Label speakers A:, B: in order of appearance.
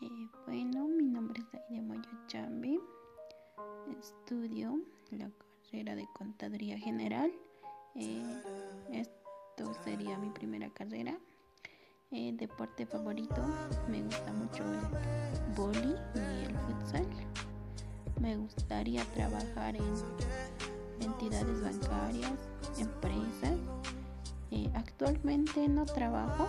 A: Eh, bueno, mi nombre es Aide Moyo Chambi. Estudio la carrera de Contaduría General. Eh, esto sería mi primera carrera. Eh, deporte favorito, me gusta mucho el boli y el futsal. Me gustaría trabajar en entidades bancarias, empresas. Eh, actualmente no trabajo,